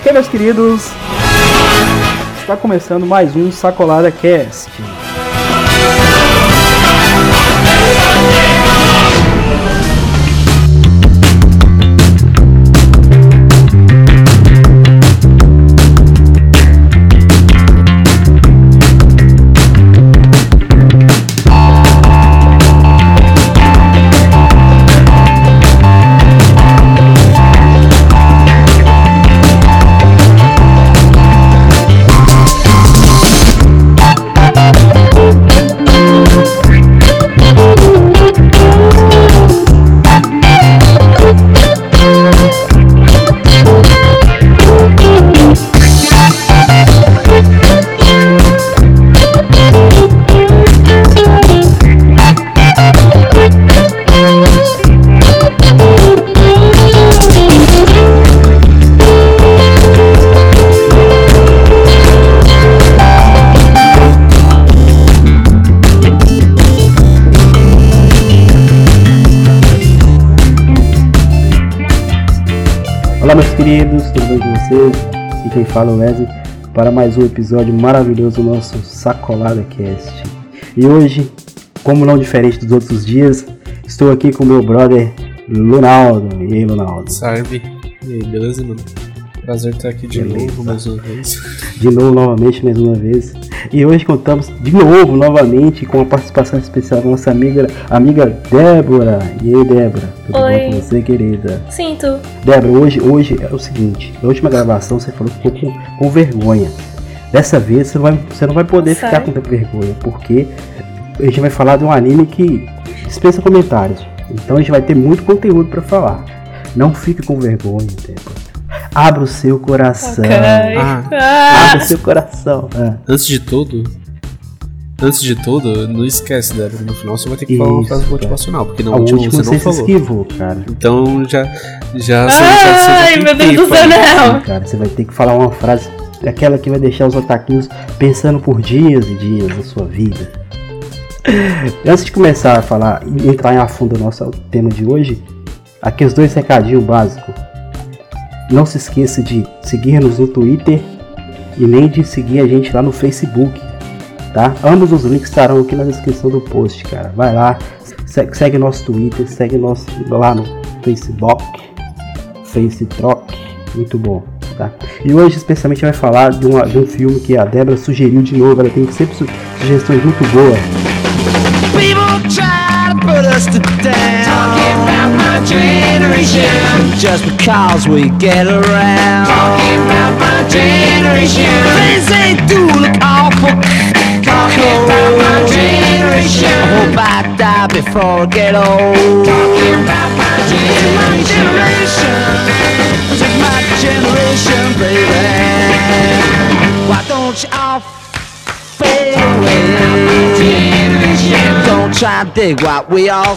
Ok, meus queridos, está começando mais um Sacolada Cast. Olá, meus queridos, tudo bem com vocês? Aqui quem fala é o Wesley para mais um episódio maravilhoso do nosso Sacolada Cast. E hoje, como não diferente dos outros dias, estou aqui com meu brother Lunaldo. E aí, Lunaldo? Salve. E aí, beleza, mano? Prazer estar aqui de Beleza. novo mais uma vez. De novo, novamente, mais uma vez. E hoje contamos de novo, novamente, com a participação especial da nossa amiga, amiga Débora. E aí, Débora? Tudo Oi. bom com você, querida? Sinto. Débora, hoje, hoje é o seguinte: na última gravação você falou que ficou com, com vergonha. Dessa vez você não vai, você não vai poder ficar com tanta vergonha, porque a gente vai falar de um anime que dispensa comentários. Então a gente vai ter muito conteúdo pra falar. Não fique com vergonha, Débora. Abra o seu coração. Ok. Ah. Ah. Abra o seu coração. Ah, Antes de tudo, antes de tudo, não esquece, Débora, no final você vai ter que falar uma Isso, frase cara. motivacional, porque no a último última você você não se falou. esquivou, cara. Então já, já, você Ai, meu Deus do céu, não. Cara, você vai ter que falar uma frase, aquela que vai deixar os ataquinhos pensando por dias e dias na sua vida. Antes de começar a falar e entrar em a fundo no nosso tema de hoje, aqui os dois recadinhos básicos. Não se esqueça de seguir-nos no Twitter e nem de seguir a gente lá no Facebook, tá? Ambos os links estarão aqui na descrição do post, cara. Vai lá, se- segue nosso Twitter, segue nosso lá no Facebook, Facebook, muito bom, tá? E hoje especialmente vai falar de, uma- de um filme que a Débora sugeriu de novo, ela tem sempre su- sugestões muito boas. People try to put us to down. My generation. Just because we get around. Talking about my generation. Things they do look awful. Talking about my generation. I hope I die before I get old. Talking about my generation. This is my generation, baby. Why don't you all fade away? Don't try to dig what we all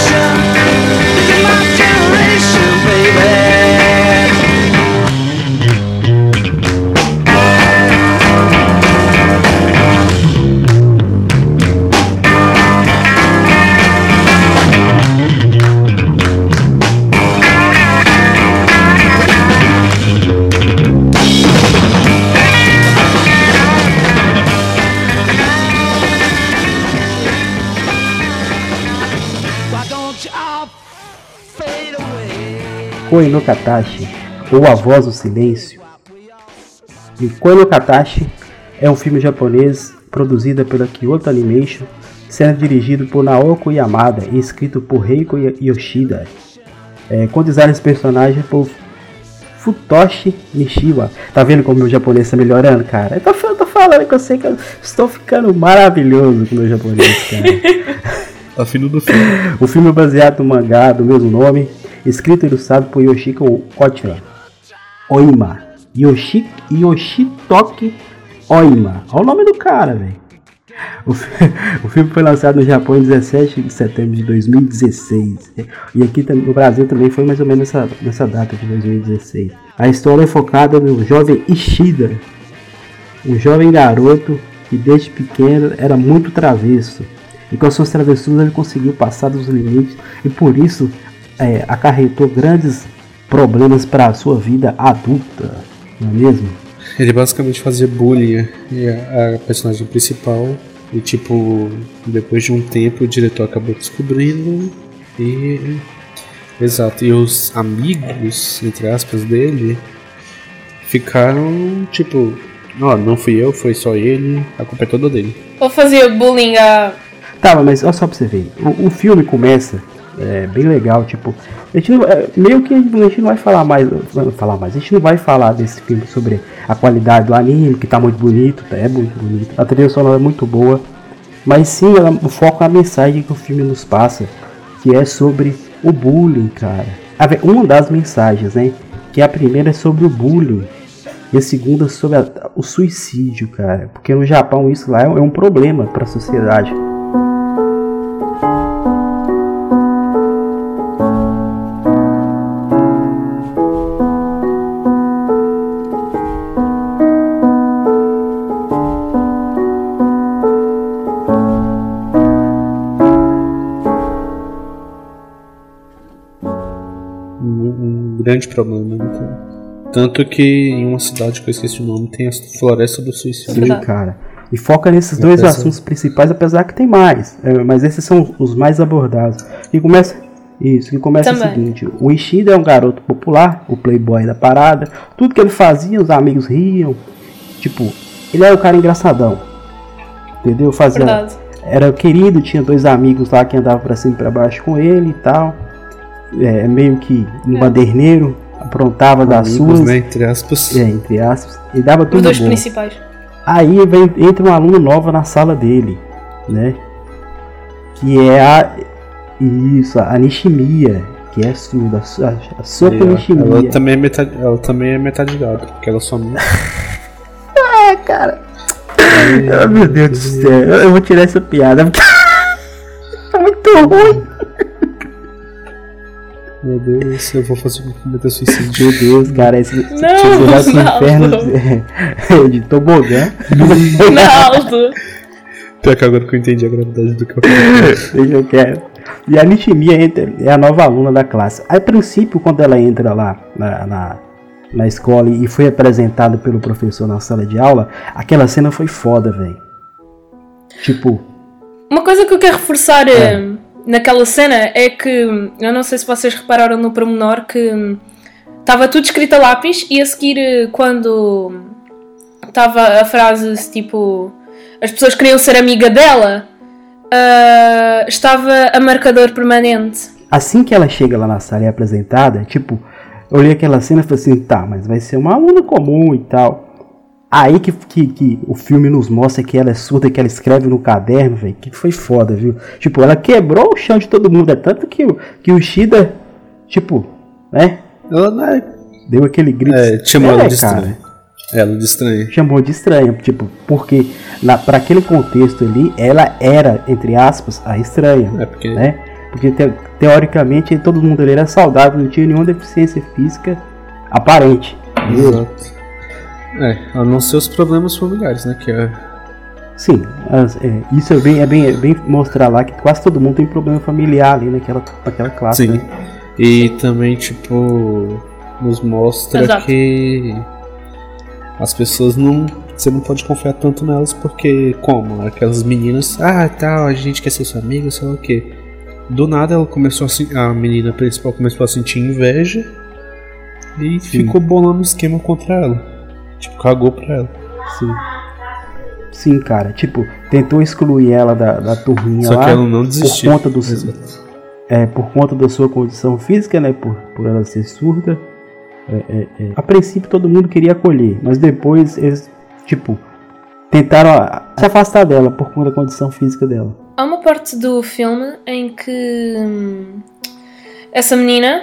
Koe no Katashi, ou A Voz do Silêncio. E Koe no Katashi é um filme japonês produzido pela Kyoto Animation, sendo dirigido por Naoko Yamada e escrito por Reiko Yoshida. É, com design desse personagem por Futoshi Nishiwa. Tá vendo como meu japonês tá melhorando, cara? Eu tô, eu tô falando que eu sei que eu estou ficando maravilhoso com o meu japonês, cara. Tá fino do filme. O filme é baseado no mangá do mesmo nome, escrito e ilustrado por Yoshiko Ochira. Oima. Yoshi, Yoshitoki Oima. Olha o nome do cara, velho. O, o filme foi lançado no Japão em 17 de setembro de 2016. E aqui no Brasil também foi mais ou menos nessa, nessa data de 2016. A história é focada no jovem Ishida, um jovem garoto que desde pequeno era muito travesso. E com as suas travessuras ele conseguiu passar dos limites e por isso é, acarretou grandes problemas para a sua vida adulta, não é mesmo? Ele basicamente fazia bullying e a, a personagem principal. E tipo, depois de um tempo o diretor acabou descobrindo e. Exato, e os amigos, entre aspas, dele ficaram tipo, ó, não fui eu, foi só ele, a culpa é toda dele. Ou fazia bullying a. Tá, mas olha só pra você ver. O, o filme começa é, bem legal, tipo. A gente não, é, meio que a gente não vai falar mais, vai falar mais. A gente não vai falar desse filme sobre a qualidade do anime, que tá muito bonito, tá, é muito bonito. A trilha sonora é muito boa. Mas sim, ela foca na mensagem que o filme nos passa, que é sobre o bullying, cara. A Uma das mensagens, né? Que a primeira é sobre o bullying. E a segunda é sobre a- o suicídio, cara. Porque no Japão isso lá é, é um problema pra sociedade. Um, um grande problema. Então. Tanto que em uma cidade que eu esqueci o nome tem a Floresta do Suicídio. Sim, cara. E foca nesses dois assuntos principais, apesar que tem mais. é, mas esses são os mais abordados. E começa. Isso, que começa Também. o seguinte: o Ishida é um garoto popular, o playboy da parada. Tudo que ele fazia, os amigos riam. Tipo, ele era o cara engraçadão. Entendeu? Fazia. Verdade. Era querido, tinha dois amigos lá que andavam pra cima e pra baixo com ele e tal. É, meio que um É. baderneiro, aprontava das Amigos, suas. né, entre aspas. É, entre aspas. E dava Os tudo dois bom. principais. Aí vem, entra uma aluna nova na sala dele, né? Que é a. Isso, a Nishimiya, que é surda, a, a, a Soka ó, Nishimiya. ela também é metade, ela também é metade gado, porque ela só É, cara. Ah, meu Deus do céu, eu, vou tirar essa piada porque. é muito ruim. Meu Deus, eu vou fazer um cometer suicídio. Meu Deus, cara, esse, Não, você vai pro não. inferno de tobogã. Naldo! Pior que agora que eu entendi a gravidade do que eu falei. Deixa eu quero. E a Nishimiya entra, é a nova aluna da classe. A princípio, quando ela entra lá na, na, na escola e foi apresentada pelo professor na sala de aula, aquela cena foi foda, velho. Tipo, Uma coisa que eu quero reforçar É. eh, naquela cena é que eu não sei se vocês repararam no pormenor que hum, estava tudo escrito a lápis e a seguir eh, quando estava a frase tipo as pessoas queriam ser amiga dela ah, estava a marcador permanente. assim que ela chega lá na sala e é apresentada, tipo, eu olhei aquela cena e falei assim, tá, mas vai ser uma aluna comum e tal. Aí que, que, que o filme nos mostra que ela é surda, que ela escreve no caderno, velho, que foi foda, viu? Tipo, ela quebrou o chão de todo mundo, é tanto que, o- que o Shida, tipo, né, Ela é. deu aquele grito. É, chamou ela É, de cara. estranha. Ela de estranha. chamou de estranha, tipo, porque na, para aquele contexto ali, ela era, entre aspas, a estranha, É porque. né? Porque te- teoricamente todo mundo ali era saudável, não tinha nenhuma deficiência física aparente. Exato. É, a não ser os problemas familiares, né? Que é. Sim, as- é, isso é bem, é, bem, é bem mostrar lá que quase todo mundo tem problema familiar ali naquela, naquela classe. Sim. né? E também, tipo, nos mostra Exato. que as pessoas não. Você não pode confiar tanto nelas, porque, como? Aquelas meninas, ah, tal, a gente quer ser sua amiga, sei lá o quê. Do nada ela começou a a menina principal começou a sentir inveja e ficou bolando um esquema contra ela. Tipo, cagou pra ela. Sim. Sim, cara. Tipo, tentou excluir ela da, da turminha Só lá. que ela não por desistiu. conta do Exato. é, por conta da sua condição física, né, por, por ela ser surda. É, é, é. A princípio todo mundo queria acolher, mas depois eles, tipo, tentaram se afastar dela por conta da condição física dela. Há uma parte do filme em que hum, essa menina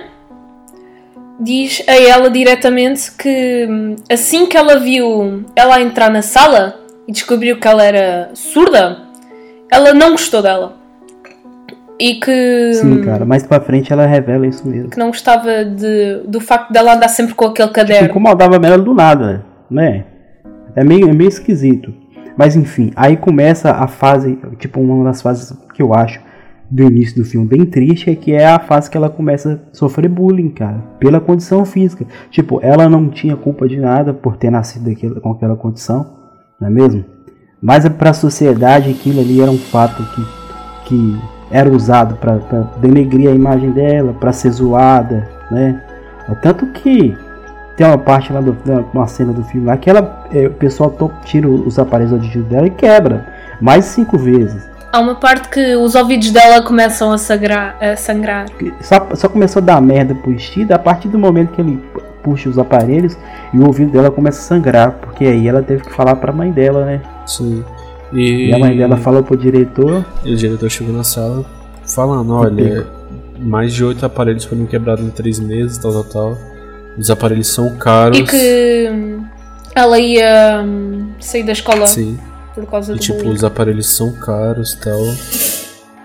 diz a ela diretamente que hum, assim que ela viu ela entrar na sala, e descobriu que ela era surda, ela não gostou dela. E que. Sim, cara. Mais pra frente ela revela isso mesmo. Que não gostava de, do facto dela andar sempre com aquele Tipo, caderno. incomodava ela do nada, né? É meio, é meio esquisito. Mas enfim, aí começa a fase, tipo, uma das fases que eu acho do início do filme bem triste, é que é a fase que ela começa a sofrer bullying, cara, pela condição física. Tipo, ela não tinha culpa de nada por ter nascido daquela- com aquela condição, não é mesmo? Mas é pra sociedade aquilo ali era um fato que, que era usado pra denegrir a imagem dela, pra ser zoada, né? É Tanto que tem uma parte lá, do, uma cena do filme lá que ela, é, o pessoal tira os aparelhos auditivos dela e quebra mais de cinco vezes. Há uma parte que os ouvidos dela começam a, sagrar, a sangrar. Só, só começou a dar merda pro Stida a partir do momento que ele pu- puxa os aparelhos e o ouvido dela começa a sangrar, porque aí ela teve que falar pra mãe dela, né? Sim. E, E a mãe dela falou pro diretor, e o diretor chegou na sala falando, olha, mais de oito aparelhos foram quebrados em três meses, tal, tal, tal. Os aparelhos são caros. E que hum, ela ia hum, sair da escola Sim. Por causa E do tipo, os aparelhos são caros e tal.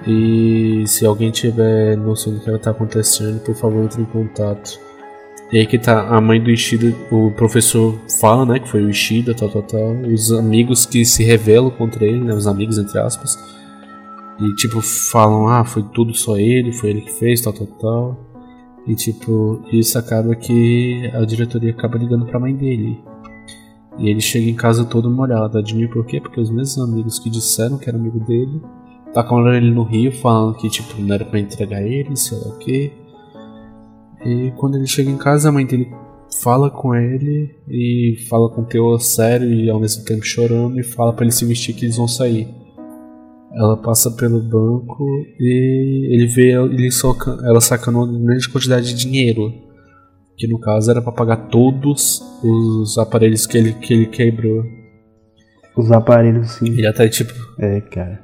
E se alguém tiver noção do que tá acontecendo, por favor, entre em contato. E aí que tá a mãe do Ishida, o professor fala, né, que foi o Ishida, tal, tal, tal. Os amigos que se revelam contra ele, né, os amigos entre aspas. E tipo, falam, ah, foi tudo só ele, foi ele que fez, tal, tal, tal. E tipo, isso acaba que a diretoria acaba ligando pra mãe dele. E ele chega em casa todo molhado. Adivinha por quê? Porque os mesmos amigos que disseram que era amigo dele tacam ele no rio, falando que tipo, não era pra entregar ele, sei lá o quê. E quando ele chega em casa, a mãe dele fala com ele e fala com teor sério e ao mesmo tempo chorando e fala pra ele se vestir que eles vão sair. Ela passa pelo banco e ele vê ele soca, ela sacando uma grande quantidade de dinheiro. Que no caso era pra pagar todos os aparelhos que ele, que ele quebrou. os aparelhos sim. Ele até tipo. É, cara.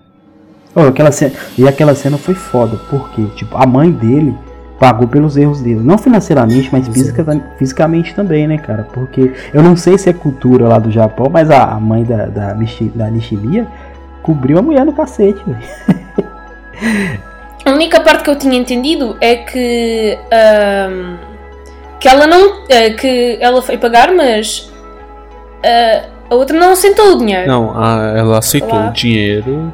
Ô, aquela cena, e aquela cena foi foda, porque tipo, a mãe dele pagou pelos erros dele. Não financeiramente, mas fisica, fisicamente também, né, cara? Porque eu não sei se é cultura lá do Japão, mas a, a mãe da, da, Nishi- da Nishimiya cobriu a mulher no cacete, velho. A única parte que eu tinha entendido é que ahm, que ela não eh, que ela foi pagar, mas ah, a outra não sentou o dinheiro. Não, a- ela aceitou Olá. o dinheiro.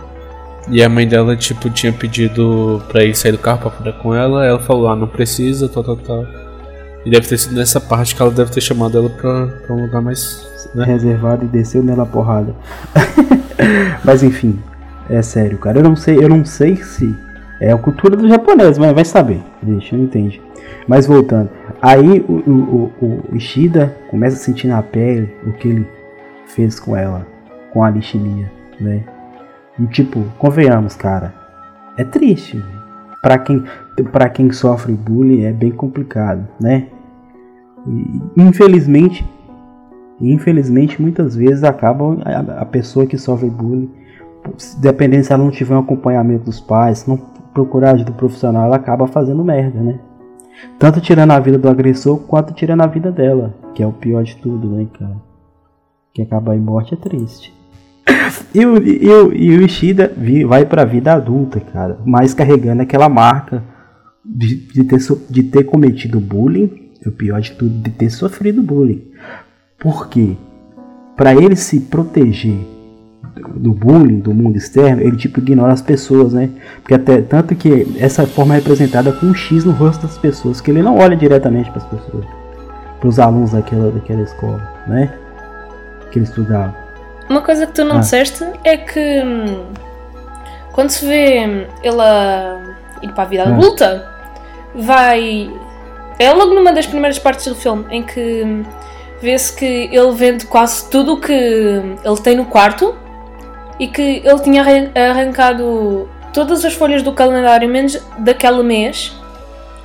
E a mãe dela, tipo, tinha pedido pra ele sair do carro pra falar com ela. Ela falou, ah, não precisa, tal, tal, tal. E deve ter sido nessa parte que ela deve ter chamado ela pra, pra um lugar mais. Né? reservado e desceu nela a porrada. mas enfim, é sério, cara. Eu não sei, eu não sei se é a cultura do japonês, mas vai saber. Deixa, eu não entende. Mas voltando, aí o, o, o, o Ishida começa a sentir na pele o que ele fez com ela, com a Nishimiya, né? E tipo, convenhamos, cara, é triste. Pra quem, pra quem sofre bullying é bem complicado, né? E, infelizmente, infelizmente muitas vezes acaba a, a pessoa que sofre bullying, dependendo se ela não tiver um acompanhamento dos pais, não procurar ajuda profissional, ela acaba fazendo merda, né? Tanto tirando a vida do agressor quanto tirando a vida dela, que é o pior de tudo, né, cara? Que acabar em morte é triste. E o, e o, e o Ishida vai pra vida adulta, cara, mas carregando aquela marca de, de, ter, de ter cometido bullying, e o pior de tudo, de ter sofrido bullying. Por quê? Pra ele se proteger do- bullying, do mundo externo, ele tipo ignora as pessoas, né? Porque até tanto que essa forma é representada com um X no rosto das pessoas, que ele não olha diretamente para as pessoas, para os alunos daquela, daquela escola, né? Que ele estudava. Uma coisa que tu não Ah. disseste é que hum, quando se vê hum, ele a ir para a vida Ah. adulta, vai. É logo numa das primeiras partes do filme em que hum, vê-se que ele vende quase tudo o que ele tem no quarto e que ele tinha arran- arrancado todas as folhas do calendário, menos daquele mês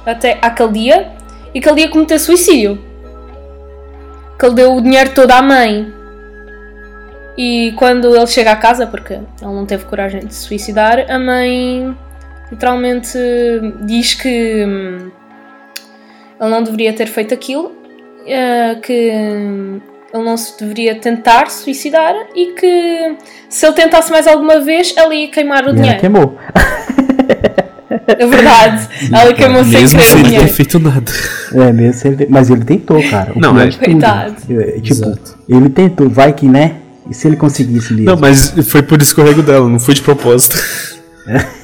até aquele dia, e que ele ia cometer suicídio. Que ele deu o dinheiro todo à mãe e quando ele chega à casa, porque ele não teve coragem de se suicidar, a mãe literalmente diz que hum, ele não deveria ter feito aquilo, eh, que hum, ele não se deveria tentar suicidar e que se ele tentasse mais alguma vez, ela ia queimar o E ela dinheiro. queimou. É verdade. ela queimou sem Mesmo querer sem o ele ter dinheiro. feito nada. É mesmo, se ele- mas ele tentou, cara. O Não, é- de tudo. Coitado. É, Tipo, Exato. ele tentou, vai que né? E se ele conseguisse mesmo? Não, mas foi por escorrego dela, não foi de propósito.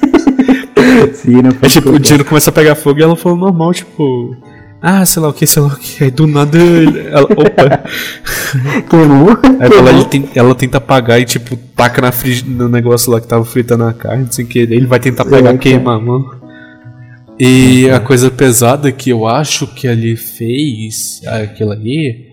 Se não É fosse tipo, o dinheiro começa a pegar fogo e ela falou normal, tipo. Ah, sei lá o que, sei lá o que. Aí do nada ele- ela. Opa! queimou. Aí ela, ele tem- ela tenta apagar e tipo, taca na frig... no negócio lá que tava fritando a carne, sem querer. Ele vai tentar pegar É, e queimar, mano. E a coisa pesada que eu acho que ele fez, aquilo ali,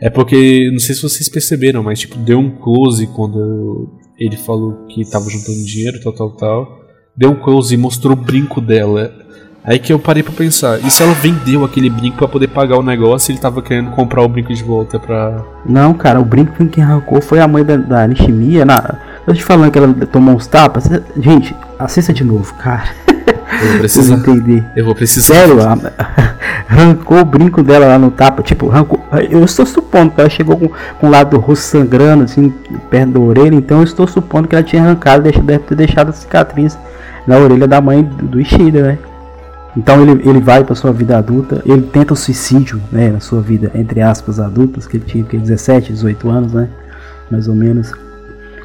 é porque, não sei se vocês perceberam, mas tipo, deu um close quando ele falou que tava juntando dinheiro, tal, tal, tal. Deu um close e mostrou o brinco dela. Aí que eu parei pra pensar, e se ela vendeu aquele brinco pra poder pagar o negócio e ele tava querendo comprar o brinco de volta pra. Não, cara, o brinco que arrancou foi a mãe da, da Nishimiya. Na... Eu te falando que ela tomou uns tapas. Gente, assista de novo, cara. Eu vou precisar. entenderem. Eu vou precisar. Sério, a- arrancou o brinco dela lá no tapa, tipo, arrancou. Eu estou supondo que ela chegou com, com o lado do rosto sangrando, assim, perto da orelha, então eu estou supondo que ela tinha arrancado, deve ter deixado a cicatriz na orelha da mãe do, do Ishida, né? Então ele, ele vai para sua vida adulta, ele tenta o suicídio, né, na sua vida, entre aspas, adultas, que ele tinha que, 17, 18 anos, né? Mais ou menos.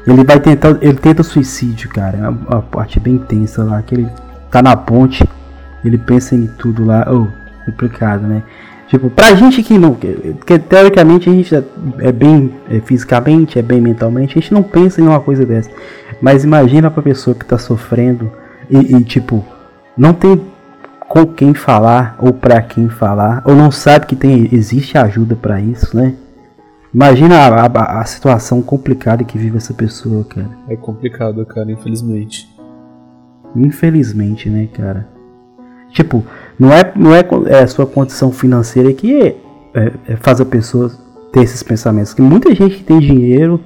Ele vai tentar, ele tenta o suicídio, cara. É uma, parte bem tensa lá, que ele tá na ponte, ele pensa em tudo lá, oh, complicado, né? Tipo, pra gente que não, que, teoricamente a gente é, é bem é, fisicamente, é bem mentalmente, a gente não pensa em uma coisa dessa. Mas imagina pra pessoa que tá sofrendo e, e, tipo, não tem com quem falar ou pra quem falar, ou não sabe que tem existe ajuda pra isso, né? Imagina a, a- a situação complicada que vive essa pessoa, cara. É complicado, cara, infelizmente. Infelizmente, né, cara? Tipo, não é, não é, é a sua condição financeira que é, é, faz a pessoa ter esses pensamentos. Que muita gente que tem dinheiro,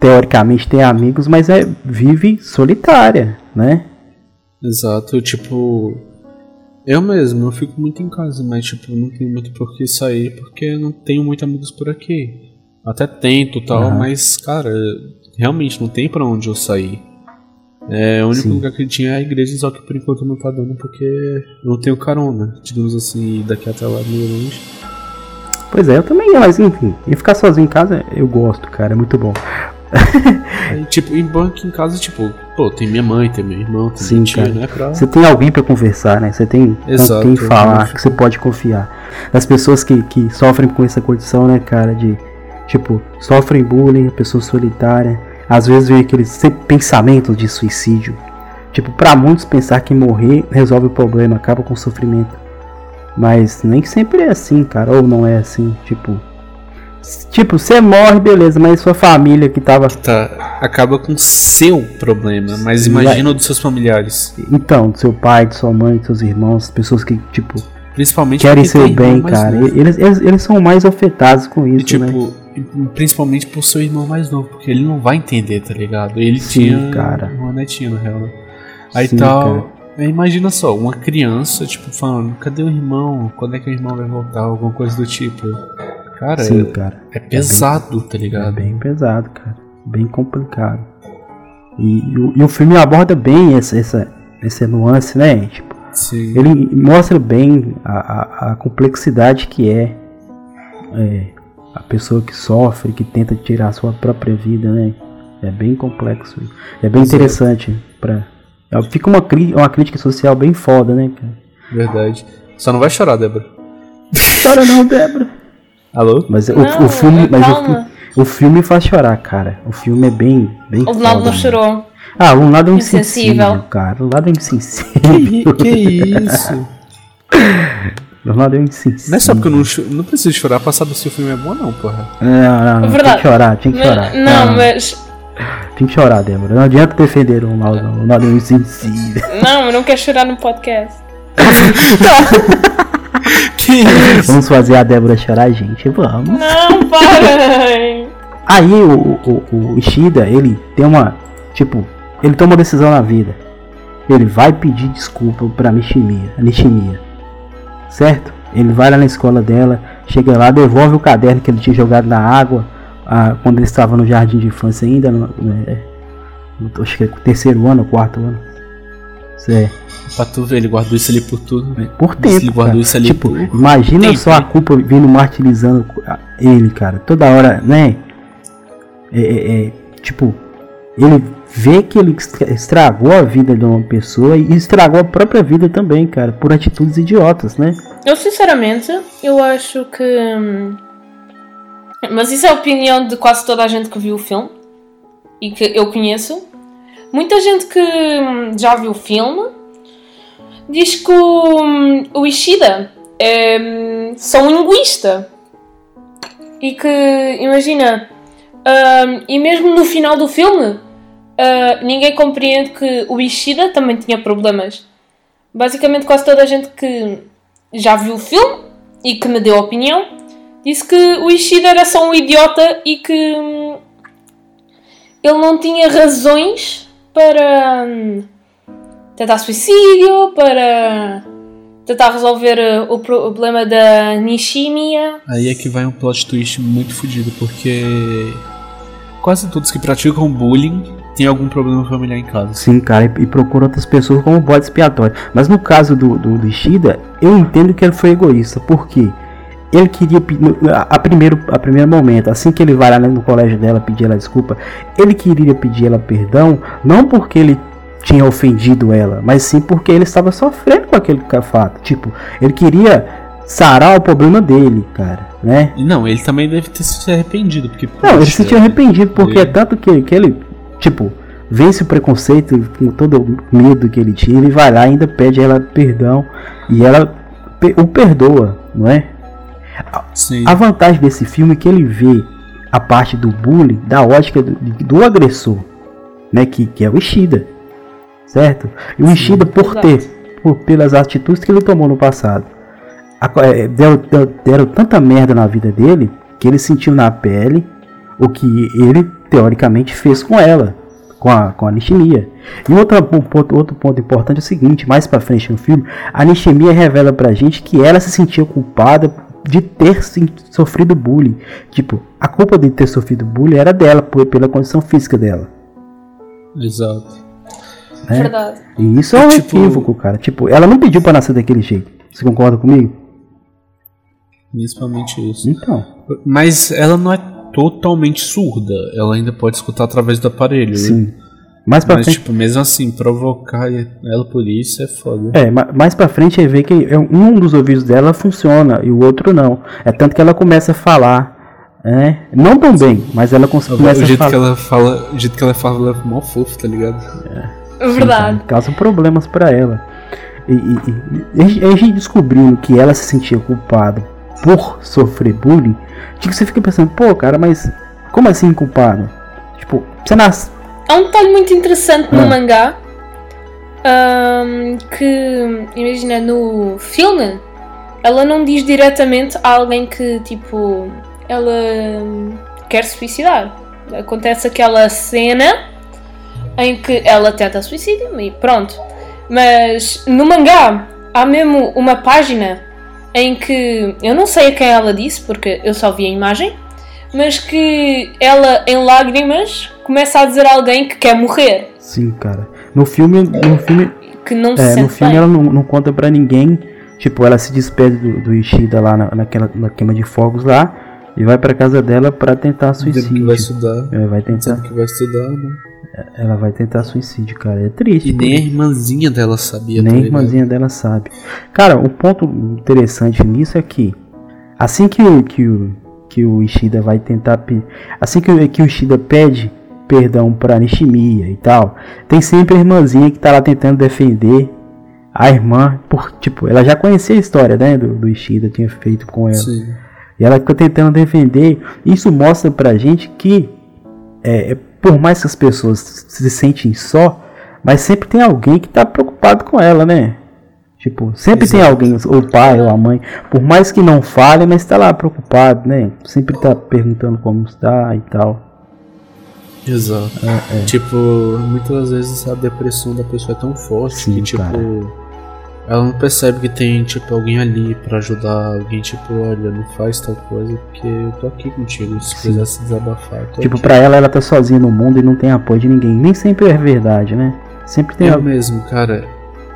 teoricamente tem amigos, mas é vive solitária, né? Exato, tipo. Eu mesmo, eu fico muito em casa, mas tipo, não tenho muito por que sair porque eu não tenho muitos amigos por aqui. Até tento e tal, Aham. mas, cara, realmente não tem pra onde eu sair. É, o único Sim. lugar que tinha é a igreja, só que por enquanto não tá dando porque eu não tenho carona, digamos assim, daqui até lá é meio longe. Pois é, eu também, mas enfim, e ficar sozinho em casa eu gosto, cara, é muito bom. Aí, tipo, em banco em casa, tipo, pô, tem minha mãe, tem meu irmão, tem Sim, tia, cara. né? Pra... Você tem alguém pra conversar, né? Você tem Exato, com quem falar, que você pode confiar. As pessoas que, que sofrem com essa condição, né, cara, de tipo, sofrem bullying, pessoa solitária, às vezes vem aqueles pensamentos de suicídio. Tipo, pra muitos pensar que morrer resolve o problema, acaba com o sofrimento. Mas nem sempre é assim, cara, ou não é assim, tipo, tipo, você morre, beleza, mas sua família que tava Tá, acaba com seu problema, mas imagina o dos seus familiares. então, do seu pai, de sua mãe, de seus irmãos, pessoas que, tipo, Principalmente querem seu bem, cara. Eles, eles, eles são mais afetados com isso, né? tipo, e principalmente por seu irmão mais novo, porque ele não vai entender, tá ligado? Ele Sim, tinha cara. uma netinha, na real. né? Aí Sim, tal. aí imagina só, uma criança, tipo, falando, cadê o irmão? Quando é que o irmão vai voltar? Alguma coisa do tipo. Cara, Sim, é, cara. é pesado, tá É ligado? bem pesado, cara. Bem complicado. E, e o, e o filme aborda bem essa, essa, essa nuance, né? Tipo, Sim. ele mostra bem a, a, a complexidade que é, é a pessoa que sofre, que tenta tirar a sua própria vida, né? É bem complexo. É bem Exato. interessante. Pra, é, fica uma, uma crítica social bem foda, né, cara? Verdade. Só não vai chorar, Débora. Chora não, Débora. Alô? Mas o, Não, o filme, mas o, calma. o filme faz chorar, cara. O filme é bem, bem. O foda, não né? chorou. Ah, um lado é Insensível. insensível, cara. O lado é Que, insensível. que isso? O lado é insensível. Não é só porque eu não, não preciso chorar pra saber se o filme é bom ou não, porra. Não, não, não. É verdade. Tem que chorar, tem que Mas- chorar. não, mas. Tem que chorar, Débora. Não adianta defender o Ronaldo, não. O Ronaldo é insensível. Não, eu não quero chorar no podcast. Vamos fazer a Débora chorar, gente. Vamos. Não, parem! Aí o, o, o Ishida, ele tem uma. Tipo, ele toma uma decisão na vida. Ele vai pedir desculpa pra Nishimiya, a Nishimiya. Certo? Ele vai lá na escola dela, chega lá, devolve o caderno que ele tinha jogado na água ah, quando ele estava no jardim de infância ainda, no, né, no, acho que é o terceiro ano, quarto ano. É. Pra tu ver, ele guardou isso ali por tudo. Por tempo. Ele guardou cara. isso ali tipo, por imagina tempo, só a culpa vindo martirizando ele, cara. Toda hora, né? É, é, é, tipo, ele vê que ele estra- estragou a vida de uma pessoa e estragou a própria vida também, cara, por atitudes idiotas, né? Eu sinceramente, eu acho que. hum, Mas isso é a opinião de quase toda a gente que viu o filme e que eu conheço. Muita gente que hum, já viu o filme diz que o, hum, o Ishida é só um linguista e que, imagina, hum, e mesmo no final do filme, ah, ninguém compreende que o Ishida também tinha problemas. Basicamente, quase toda a gente que já viu o filme e que me deu opinião disse que o Ishida era só um idiota e que ele não tinha razões para hum, tentar suicídio, para tentar resolver uh, o problema da Nishimiya. Aí é que vai um plot twist muito fodido, porque quase todos que praticam bullying têm algum problema familiar em casa. Sim, cara, e, procura outras pessoas como bode expiatório. Mas no caso do, do, do Ishida, eu entendo que ele foi egoísta, porque ele queria a, primeiro a primeiro momento, assim que ele vai lá no colégio dela pedir ela desculpa, ele queria pedir ela perdão, não porque ele tinha ofendido ela, mas sim porque ele estava sofrendo com aquele fato. Tipo, ele queria sarar o problema dele, cara, né? Não, ele também deve ter se arrependido, porque. Não, ele poxa, se sentiu arrependido porque é ele- tanto que, que ele, tipo, vence o preconceito com todo o medo que ele tinha, ele vai lá e ainda pede ela perdão e ela o perdoa, não é? Sim. A vantagem desse filme é que ele vê a parte do bullying da ótica do, do agressor, né, que, que é o Ishida, certo? E o Ishida por exato. ter, por, pelas atitudes que ele tomou no passado, a é, deram, deram- deram tanta merda na vida dele que ele sentiu na pele o que ele teoricamente fez com ela, com a, com a. E outro um ponto, outro ponto importante é o seguinte, mais pra frente no filme, a Nishimiya revela pra gente que ela se sentia culpada de ter sim- sofrido bullying. Tipo, a culpa de ter sofrido bullying era dela, por- pela condição física dela. Exato. né? Verdade. E isso é um Tipo- equívoco, cara. Tipo, ela não pediu pra nascer daquele jeito. Você concorda comigo? Principalmente isso. Então, Mas ela não é totalmente surda. Ela ainda pode escutar através do aparelho. sim. Mais pra Mas, frente. tipo, mesmo assim, provocar ela por isso é foda. É, ma- mais pra frente aí vê que é um dos ouvidos dela funciona e o outro não. É tanto que ela começa a falar, né? Não tão bem, mas ela cons- o começa a jeito falar. que ela fala, o jeito que ela fala, ela é mó fofo, tá ligado? Verdade. causa problemas pra ela. E, e- e a gente- a gente descobrindo que ela se sentia culpada por sofrer bullying, tipo, você fica pensando, pô, cara, mas como assim culpada? Tipo, você nasce. Há um detalhe muito interessante no Ah. mangá ahm, que, imagina, no filme ela não diz diretamente a alguém que, tipo, ela hum, quer se suicidar. Acontece aquela cena em que ela tenta suicídio e pronto. Mas no mangá há mesmo uma página em que eu não sei a quem ela disse, porque eu só vi a imagem, mas que ela, em lágrimas, começa a dizer a alguém que quer morrer. Sim, cara. No filme, no filme, Que não se é, no filme bem. ela não, não conta pra ninguém. Tipo, ela se despede do, do Ishida lá na, naquela na queima de fogos lá e vai pra casa dela pra tentar Dizendo que suicídio. vai estudar. É, vai tentar, que vai estudar, né? ela vai tentar suicídio, cara. É triste. E nem a irmãzinha dela sabia, Nem tá a irmãzinha dela sabe. Cara, um ponto interessante nisso é que assim que o, que o, que o Ishida vai tentar. Assim que, o- que o Ishida pede perdão pra Nishimiya e tal, tem sempre a irmãzinha que tá lá tentando defender a irmã. Por, tipo, ela já conhecia a história né, do, do Ishida, tinha feito com ela. Sim. E ela fica tentando defender. Isso mostra pra gente que, é, é, por mais que as pessoas se sentem só, mas sempre tem alguém que tá preocupado com ela, né? Tipo, sempre tem Exato. alguém, ou o pai ou a mãe, por mais que não fale, mas tá lá preocupado, né? Sempre tá perguntando como está e tal. Exato. É, Tipo, muitas vezes a depressão da pessoa é tão forte Sim, que, tipo, cara. ela não percebe que tem, tipo, alguém ali pra ajudar, alguém, tipo, olha, não faz tal coisa, porque eu tô aqui contigo, se Sim. quiser se desabafar. Tipo, pra ela, ela tá sozinha no mundo e não tem apoio de ninguém. Nem sempre é verdade, né? Sempre tem Eu algo. mesmo, cara,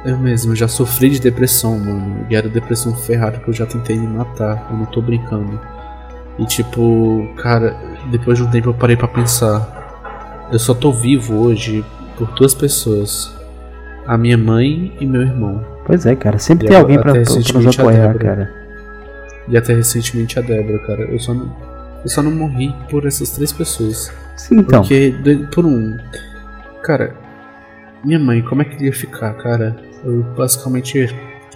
eu mesmo, já sofri de depressão, mano. E era depressão ferrada que eu já tentei me matar, eu não tô brincando. E tipo, cara, depois de um tempo eu parei pra pensar. Eu só tô vivo hoje por duas pessoas. A minha mãe e meu irmão. Pois é, cara. Sempre E tem alguém pra, pra, nos apoiar, cara. E até recentemente a Débora, cara. Eu só não, eu só não morri por essas três pessoas. Sim, então. Porque, por um. Cara, minha mãe, como é que ia ficar, cara? Eu basicamente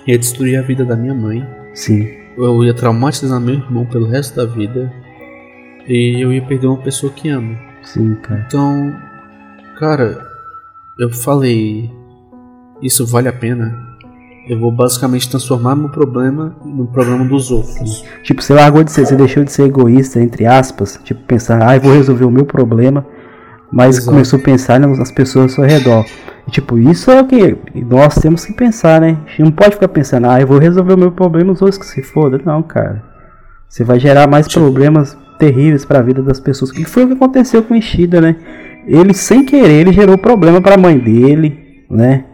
ia destruir a vida da minha mãe. Sim. Eu ia traumatizar meu irmão pelo resto da vida. E eu ia perder uma pessoa que amo. Sim, cara. Então, cara, eu falei: Isso vale a pena? Eu vou basicamente transformar meu problema no problema dos outros. Tipo, você largou de ser, você deixou de ser egoísta, entre aspas. Tipo, pensar, ah, eu vou resolver o meu problema. Mas Exato. começou a pensar nas nas pessoas ao seu redor. E, tipo, isso é o que nós temos que pensar, né? A gente não pode ficar pensando, ah, eu vou resolver o meu problema, os outros que se foda. Não, cara. Você vai gerar mais Tipo- problemas terríveis pra vida das pessoas. Que foi o que aconteceu com o Ishida, né? Ele, sem querer, ele gerou problema pra mãe dele, né?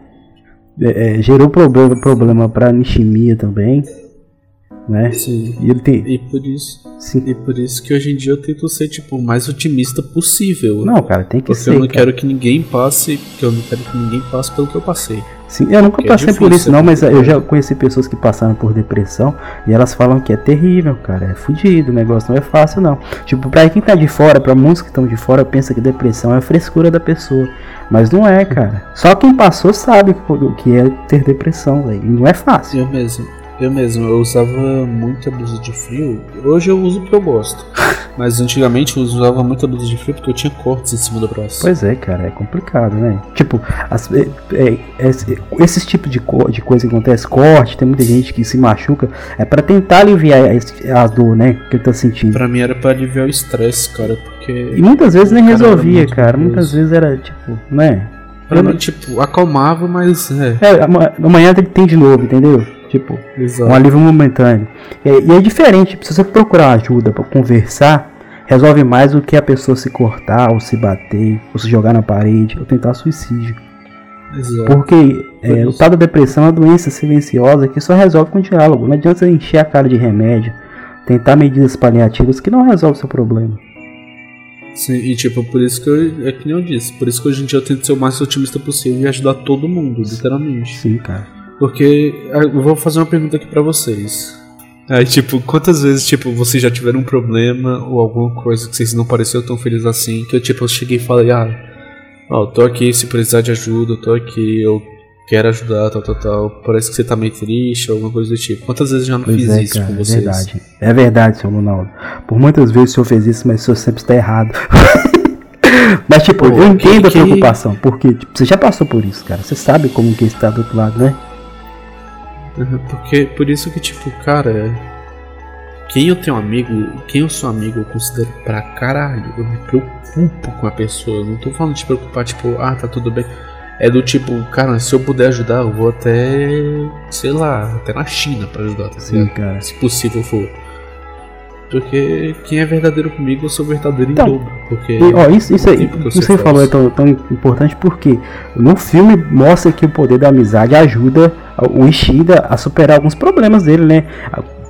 É, é, gerou problema, problema pra Nishimiya também, né? Sim. E ele tem. E por isso. Sim. E por isso que hoje em dia eu tento ser tipo o mais otimista possível. Não, cara, tem que Porque ser. eu não cara. quero que ninguém passe, porque eu não quero que ninguém passe pelo que eu passei. Sim, eu nunca que é passei por difícil, isso, não, é mas eu complicado. já conheci pessoas que passaram por depressão e elas falam que é terrível, cara. É fudido, o negócio não é fácil, não. Tipo, pra quem tá de fora, pra muitos que estão de fora, pensa que depressão é a frescura da pessoa. Mas não é, cara. Só quem passou sabe o que é ter depressão, velho. E não é fácil. Eu mesmo, eu mesmo, eu usava muita blusa de frio. Hoje eu uso porque eu gosto. Mas antigamente eu usava muita blusa de frio porque eu tinha cortes em cima do braço. Pois é, cara, é complicado, né? Tipo, as, é, é, esse, esses tipos de, co- de coisa que acontece, corte, tem muita gente que se machuca, é pra tentar aliviar esse- a dor, né? Que ele tá sentindo. Pra mim era pra aliviar o estresse, cara, porque. E muitas vezes nem resolvia, cara. Muitas vezes era tipo, né? Pra mim, tipo, acalmava, mas é. É, ama- amanhã tem de novo, entendeu? Tipo, Exato. um alívio momentâneo. E, e é diferente, se você procurar ajuda pra conversar, resolve mais do que a pessoa se cortar, ou se bater, ou se jogar na parede, ou tentar suicídio. Exato. Porque é, o tal da depressão é uma doença silenciosa que só resolve com diálogo. Não adianta você encher a cara de remédio, tentar medidas paliativas que não resolve o seu problema. Sim, e tipo, por isso que eu. É que nem eu disse, por isso que hoje em dia eu tento ser o mais otimista possível e ajudar todo mundo, literalmente. Sim, cara. Porque ah, eu vou fazer uma pergunta aqui pra vocês. Aí, tipo, quantas vezes, tipo, vocês já tiveram um problema ou alguma coisa que vocês não pareceram tão felizes assim, que eu, tipo, eu cheguei e falei, ah, ó, eu tô aqui se precisar de ajuda, eu tô aqui, eu quero ajudar, tal, tal, tal. Parece que você tá meio triste, alguma coisa do tipo. Quantas vezes eu já não Pois fiz é, isso cara, com é vocês? verdade. É verdade, seu Ronaldo. Por muitas vezes o senhor fez isso, mas o senhor sempre está errado. mas, tipo, Pô, eu entendo que- a que- preocupação, porque tipo, você já passou por isso, cara. Você sabe como que está do outro lado, né? Uhum, Porque, por isso que, tipo, cara, quem eu tenho amigo, quem eu sou amigo, eu considero pra caralho. Eu me preocupo com a pessoa. Eu não tô falando de preocupar, tipo, ah, tá tudo bem. É do tipo, cara, se eu puder ajudar, eu vou até, sei lá, até na China pra ajudar, tá Sim, cara. Se possível for. Porque quem é verdadeiro comigo, eu sou verdadeiro Então, em dobro. Porque ó, isso, isso aí, que isso você falou é tão, tão importante porque no filme mostra que o poder da amizade ajuda o Ishida a superar alguns problemas dele, né?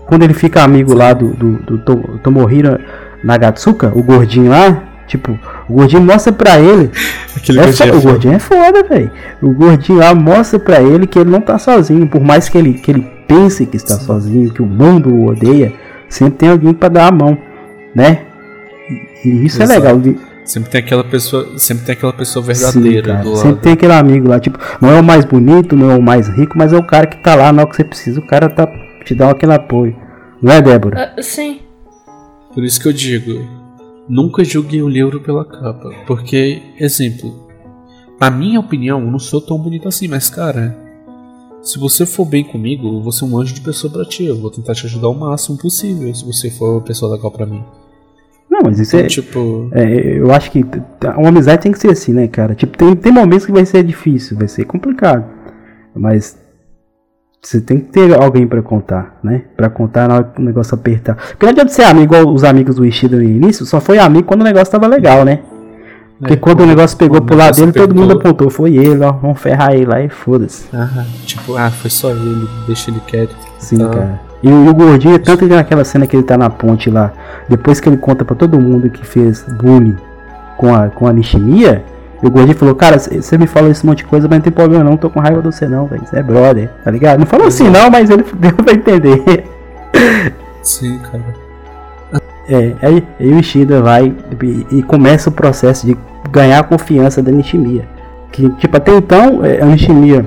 Quando ele fica amigo lá do, do, do To- Tomohiro Nagatsuka, o gordinho lá, tipo, o gordinho mostra pra ele aquele É fo- tinha o gordinho é foda, velho. O gordinho lá mostra pra ele que ele não tá sozinho. Por mais que ele, que ele pense que está sozinho, que o mundo o odeia, sempre tem alguém pra dar a mão, né? E, isso Exato. é legal. de- Sempre tem aquela pessoa, sempre tem aquela pessoa Sim, verdadeira lado. Sempre tem aquele amigo lá, tipo, não é o mais bonito, não é o mais rico, mas é o cara que tá lá na hora que você precisa. O cara tá te dá aquele apoio. Não é, Débora? Ah, sim. Por isso que eu digo, nunca julgue o livro pela capa. Porque, exemplo, na minha opinião, eu não sou tão bonito assim, mas cara, se você for bem comigo, eu vou ser um anjo de pessoa pra ti. Eu vou tentar te ajudar o máximo possível, se você for uma pessoa legal pra mim. Não, mas isso Então, é. tipo, É, eu acho que uma amizade tem que ser assim, né, cara? Tipo, tem, tem momentos que vai ser difícil, vai ser complicado. Mas Você tem que ter alguém pra contar, né? Pra contar na hora que o negócio apertar. Porque não adianta ser amigo igual os amigos do Ishida no início, só foi amigo quando o negócio tava legal, né? Porque É, quando o negócio pegou pro lado dele, todo mundo apontou. Foi ele, ó. Vamos ferrar ele lá e foda-se. Ah, tipo, ah, foi só ele, deixa ele quieto. Sim, Ah. cara. E, o- e o gordinho, tanto que naquela cena que ele tá na ponte lá, depois que ele conta pra todo mundo que fez bullying com a, com a e o gordinho falou, cara, você me falou esse monte de coisa, mas não tem problema não, tô com raiva de você não, velho. Você é brother, tá ligado? Não falou assim não, mas ele deu pra entender. Sim, cara. É, aí, aí o Ishida vai e, e começa o processo de ganhar a confiança da Nishimiya. Que, tipo, até então, é, a Nishimiya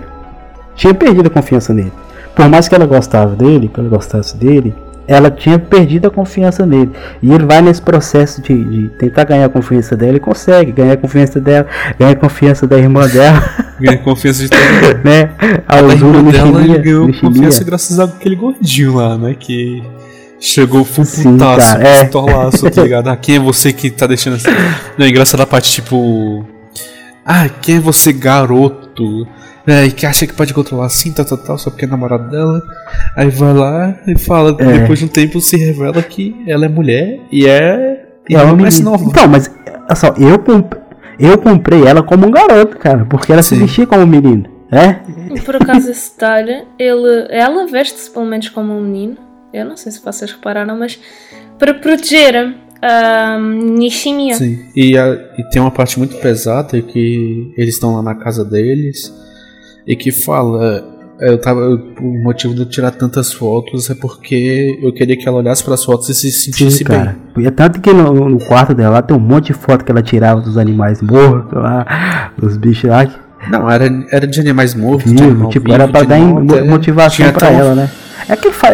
tinha perdido a confiança nele. Por mais que ela gostava dele, que ela gostasse dele, ela tinha perdido a confiança nele. E ele vai nesse processo de, de tentar ganhar a confiança dela e consegue ganhar a confiança dela, ganhar a confiança da irmã dela, Ganhei confiança de todo mundo. né? A A irmã dela ele ganhou Nishimiya. confiança graças àquele gordinho lá, né? Que chegou full Sim, putaço, cara, é. pistolaço, tá ligado? Ah, quem é você que tá deixando assim? Não, é engraçado a parte tipo. Ah, quem é você, garoto? É, e que acha que pode controlar assim, tal, tal, tal, só porque é namorado dela. Aí vai lá e fala, É. depois de um tempo se revela que ela é mulher e é. E É ela uma mais menina. nova. Então, mas olha só, eu, comp... eu comprei ela como um garoto, cara, porque ela se Sim. vestia como um menino, né? Por acaso esse detalhe, ele, ela veste-se pelo menos como um menino. Eu não sei se vocês repararam, mas para proteger a Nishimiya. Sim, e, a- e tem uma parte muito pesada que eles estão lá na casa deles e que fala. Eu tava, o motivo de eu tirar tantas fotos é porque eu queria que ela olhasse para as fotos e se sentisse Sim, bem. cara. E é tanto que no, no quarto dela lá tem um monte de foto que ela tirava dos animais mortos lá, dos bichos lá, Não, era, era de animais mortos, vivo, tipo, vivo, era pra dar motivação pra um- ela, né? É que fa...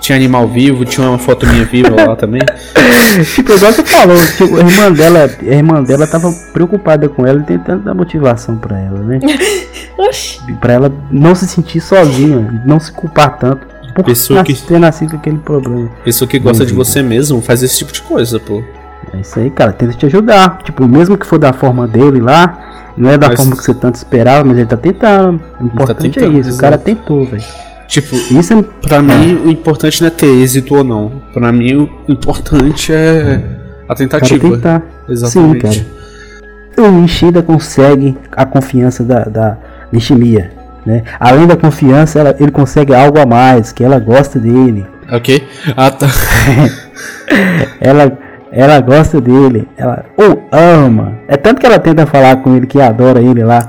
Tinha animal vivo, tinha uma foto minha viva lá também. tipo, igual você falou, tipo, a irmã dela, a irmã dela tava preocupada com ela e tentando dar motivação pra ela, né? Oxi. Pra ela não se sentir sozinha, não se culpar tanto por Pessoa que- ter nascido com aquele problema. Pessoa que gosta de Vivo. você mesmo faz esse tipo de coisa, pô. É isso aí, cara, tenta te ajudar. Tipo, mesmo que for da forma dele lá, não é da Mas- forma que você tanto esperava, mas ele tá tentando. O importante tentando, é isso, o cara tentou, velho. Tipo, Isso é. Pra mim, o importante não é ter êxito ou não. Pra mim, o importante é a O cara tentativa. tentar. Exatamente. Sim, cara. O Ishida consegue a confiança da, da Nishimiya. Né? Além da confiança, ela- ele consegue algo a mais, que ela gosta dele. Ok? Ah, tá. Ela, ela gosta dele, ela o ama. É tanto que ela tenta falar com ele que adora ele lá.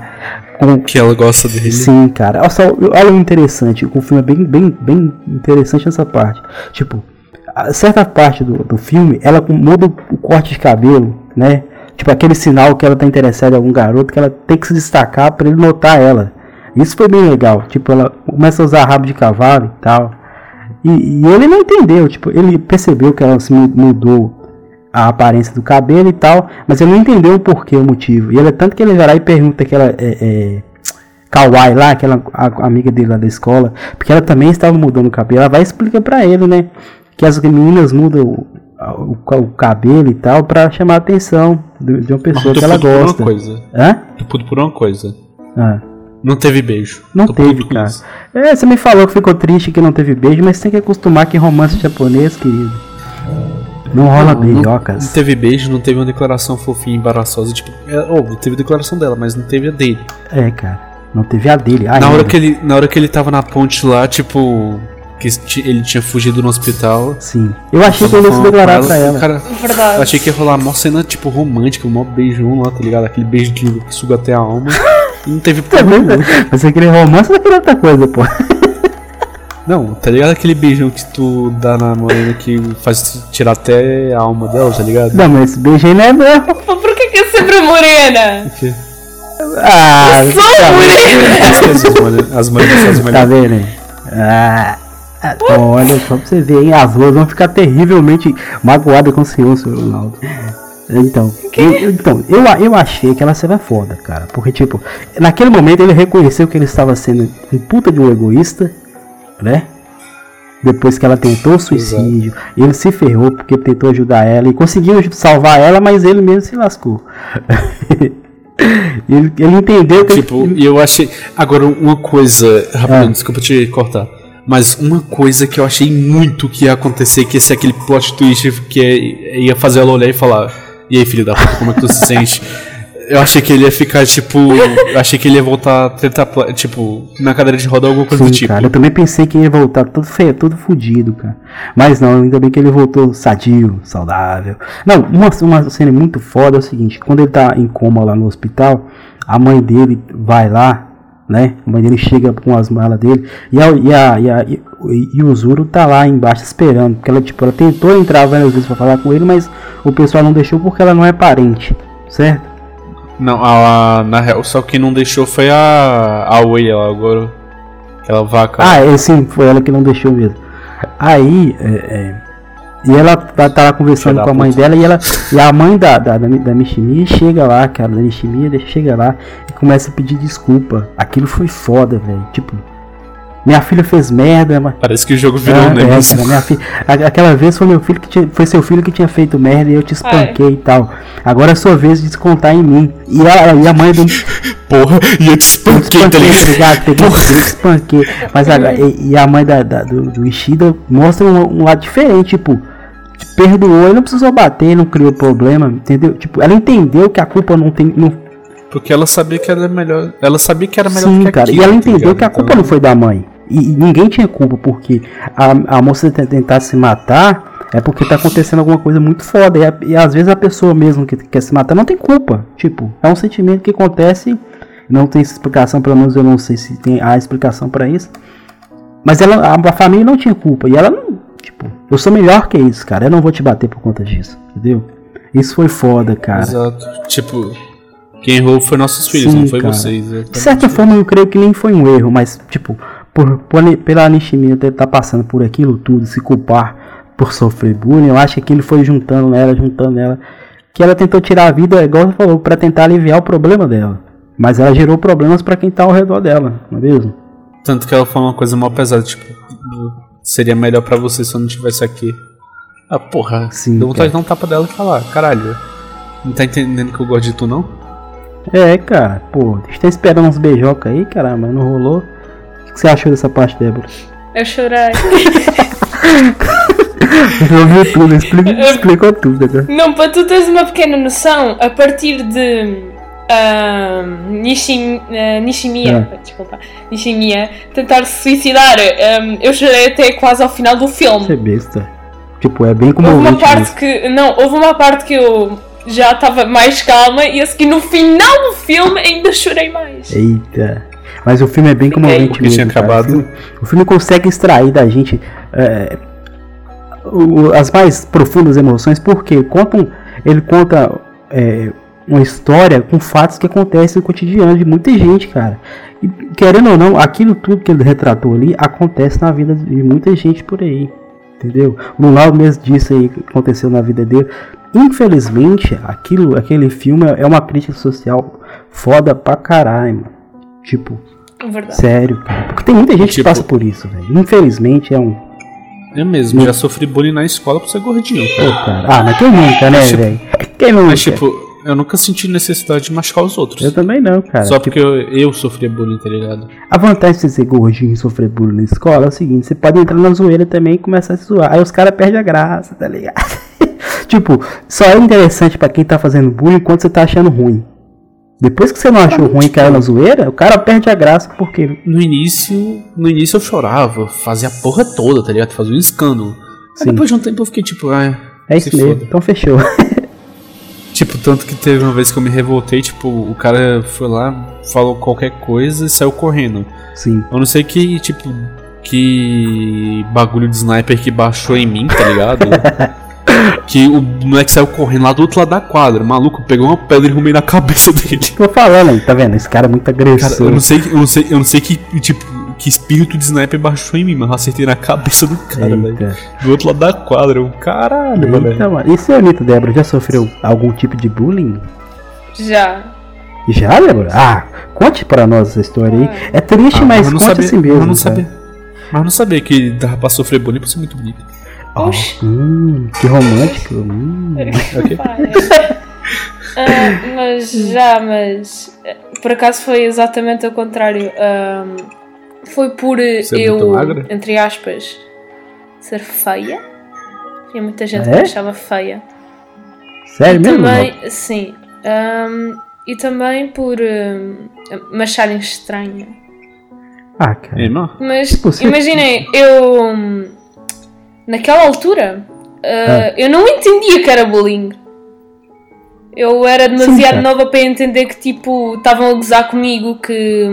Com, Que ela gosta dele. Sim, cara. Olha só, olha o interessante. O filme é bem, bem, bem interessante nessa parte. Tipo, certa parte do, do filme, ela muda o corte de cabelo, né? Tipo, aquele sinal que ela tá interessada em algum garoto, que ela tem que se destacar pra ele notar ela. Isso foi bem legal. Tipo, ela começa a usar rabo de cavalo e tal. E, e ele não entendeu. Tipo, ele percebeu que ela se mu- mudou a aparência do cabelo e tal, mas ele não entendeu o porquê, o motivo. E ele é tanto que ele vai lá e pergunta que ela é, é Kawai lá, aquela a- amiga dele lá da escola, porque ela também estava mudando o cabelo. Ela vai e explica pra ele, né, que as meninas mudam o, o, o cabelo e tal pra chamar a atenção de, de uma pessoa que ela puto por uma gosta. coisa. Hã? Tô por uma coisa. Ah. Não teve beijo. Não Tô teve, cara. É, você me falou que ficou triste que não teve beijo, mas tem que acostumar que romance japonês, querido. Não rola Não, beijocas. Não teve beijo, não teve uma declaração fofinha, embaraçosa. Tipo, é, óbvio, teve declaração dela, mas não teve a dele. É, cara. Não teve a dele. na, hora que ele, na hora que ele tava na ponte lá, tipo. Que ele tinha fugido no hospital. Sim. Eu achei que ele ia se declarar com pra ela. Cara, Verdade. eu achei que ia rolar uma cena, tipo, romântica, um mó beijão lá, tá ligado? Aquele beijo que suga até a alma. E não teve porra Também, nenhuma. Mas aquele romance não queria outra coisa, pô. Não, tá ligado aquele beijão que tu dá na morena que faz tirar até a alma dela, tá ligado? Não, mas esse beijo aí não é meu. Por que, que é sempre morena? Ah, Sou tá, morena! As morenas, as morenas são as tá vendo aí? Ah, então, olha só pra você ver, hein? As duas vão ficar terrivelmente magoadas com o senhor, senhor Ronaldo. Então, eu, então eu, eu achei aquela cena foda, cara. Porque, tipo, naquele momento ele reconheceu que ele estava sendo um puta de um egoísta, né? Depois que ela tentou o suicídio, ele se ferrou porque tentou ajudar ela e conseguiu salvar ela, mas ele mesmo se lascou. Ele, ele entendeu que. Tipo, ele, e eu achei. Agora, uma coisa. Rapidinho, Ah. desculpa te cortar. Mas uma coisa que eu achei muito que ia acontecer, que ia ser aquele plot twist que ia, ia fazer ela olhar e falar. E aí, filho da puta, como é que tu se sente? Eu achei que ele ia ficar, tipo. Eu achei que ele ia voltar tentar, tipo, na cadeira de roda alguma coisa Sim, do tipo. cara, eu também pensei que ia voltar todo feio, todo fudido, cara. Mas não, ainda bem que ele voltou sadio, saudável. Não, uma, uma cena muito foda é o seguinte: quando ele tá em coma lá no hospital, a mãe dele vai lá, né? A mãe dele chega com as malas dele e, a, e, a, e, a, e, o Zuro tá lá embaixo esperando. Porque ela, tipo, ela tentou entrar várias vezes pra falar com ele, mas o pessoal não deixou porque ela não é parente, certo? Não, a, a- na real, só quem não deixou foi a. A Wei, ela agora. Aquela vaca. Ah, é, sim, foi ela que não deixou mesmo. Aí, é, é, e ela tá, tá lá conversando com a mãe dela e ela e a mãe da, da, da, da chega lá, cara, da Mishimi chega lá e começa a pedir desculpa. Aquilo foi foda, velho. Tipo, minha filha fez merda, mas. Parece que o jogo virou Ah, um é, negócio. cara, filha, a- aquela vez foi meu filho que tinha, foi seu filho que tinha feito merda e eu te espanquei e tal. Agora é sua vez de descontar em mim. E a, e a mãe do Porra, e eu te espanquei, tá espanquei, ligado? tá ligado? Peguei eu espanquei. Mas a, e, e a mãe da, da- do, do Ishida mostra um, um lado diferente, tipo, te perdoou e não precisou bater, não criou problema, entendeu? Tipo, ela entendeu que a culpa não tem. Não, Porque ela sabia que era melhor. Ela sabia que era melhor sim, que cara. aquilo, e ela tá entendeu que a culpa Então, não foi da mãe. E, ninguém tinha culpa, porque a, a moça te- tentar se matar é porque tá acontecendo alguma coisa muito foda. E, a- e às vezes a pessoa mesmo que quer se matar não tem culpa. Tipo, é um sentimento que acontece. Não tem explicação, pelo menos eu não sei se tem a explicação pra isso. Mas ela, a, a família não tinha culpa. E ela não. Tipo, eu sou melhor que isso, cara. Eu não vou te bater por conta disso. Entendeu? Isso foi foda, cara. Exato. Tipo, quem errou foi nossos filhos, Sim, não foi cara. vocês. De certa forma, eu creio que nem foi um erro, mas, tipo, por, por, pela Nishimi ter tá passando por aquilo tudo, se culpar por sofrer bullying, eu acho que aquilo foi juntando nela, juntando nela. Que ela tentou tirar a vida, igual você falou, pra tentar aliviar o problema dela. Mas ela gerou problemas pra quem tá ao redor dela, não é mesmo? Tanto que ela falou uma coisa mal pesada, tipo, seria melhor pra você se eu não estivesse aqui. Ah, porra, Sim, deu vontade cara. de dar um tapa dela e falar, caralho, não tá entendendo que eu gosto de tu não? É, cara, pô, a gente tá esperando uns beijocas aí, caramba, mas não rolou. O que você achou dessa parte, Débora? Eu chorei. Você ouviu tudo, explica, explicou tudo, né? Não, para tu teres uma pequena noção, a partir de ah, Nishim, ah, Nishimiya, desculpa, Nishimiya tentar se suicidar, ah, eu chorei até quase ao final do filme. Você é besta. Tipo, é bem Houve uma parte mesmo. que. Não, houve uma parte que eu já estava mais calma e a seguir no final do filme ainda chorei mais. Eita. Mas o filme é bem comovente mesmo. tinha acabado. O, filme, o filme consegue extrair da gente é, o- as mais profundas emoções, porque contam, ele conta é, uma história com fatos que acontecem no cotidiano de muita gente, cara. E, querendo ou não, aquilo tudo que ele retratou ali acontece na vida de muita gente por aí. Entendeu? O Lau mesmo disse aí que aconteceu na vida dele. Infelizmente, aquilo, aquele filme é uma crítica social foda pra caralho, mano. Tipo, Verdade. sério, cara. Porque tem muita gente que Tipo- passa por isso, velho. Infelizmente é um. Eu mesmo, já sofri bullying na escola por ser gordinho, Pô, cara. cara. Ah, mas quem nunca, né, Tipo- velho? Quem nunca? Mas tipo, eu nunca senti necessidade de machucar os outros. Eu também não, cara. Só Tipo, porque eu, eu sofria bullying, tá ligado? A vantagem de você ser gordinho e sofrer bullying na escola é o seguinte: você pode entrar na zoeira também e começar a se zoar. Aí os caras perdem a graça, tá ligado? tipo, só é interessante pra quem tá fazendo bullying quando você tá achando ruim. Depois que você não achou ruim e caiu na zoeira, o cara perde a graça porque. No início, no início eu chorava, fazia a porra toda, tá ligado? Fazia um escândalo. Aí depois de um tempo eu fiquei tipo, ah, É isso mesmo. foda. Então fechou. Tipo, tanto que teve uma vez que eu me revoltei, tipo, o cara foi lá, falou qualquer coisa e saiu correndo. Sim. Eu não sei que, tipo, que bagulho de sniper que baixou em mim, tá ligado? que o moleque saiu correndo lá do outro lado da quadra. O maluco pegou uma pedra e rumei na cabeça dele. Tô falando aí, tá vendo? Esse cara é muito Cara, agressivo. eu não sei, eu não sei, eu não sei que, tipo, que espírito de sniper baixou em mim, mas eu acertei na cabeça do cara, velho. Do outro lado da quadra. Eu, caralho. Eita, mano. E senhorita Débora, já sofreu algum tipo de bullying? Já. Já, Débora? Ah, conte pra nós essa história aí. É triste, Ah, mas eu não conte sabia, assim mesmo. mas eu não cara. sabia. Mas não sabia que dava pra sofrer bullying por ser muito bonito. Oh, Oxi. hum, que romântico. Hum. Ah, mas já, mas eh, por acaso foi exatamente ao contrário. Ahm, foi por eh, Ser eu, entre aspas, ser feia. Tinha muita gente Ah, que é? me achava feia. Sério e mesmo? também, sim. ahm, e também por ahm, me acharem estranha. Ah, cara. Mas Tipo, imaginem, eu hum, naquela altura uh, eu não entendia que era bullying. Eu era demasiado cara. nova para entender que tipo estavam a gozar comigo, que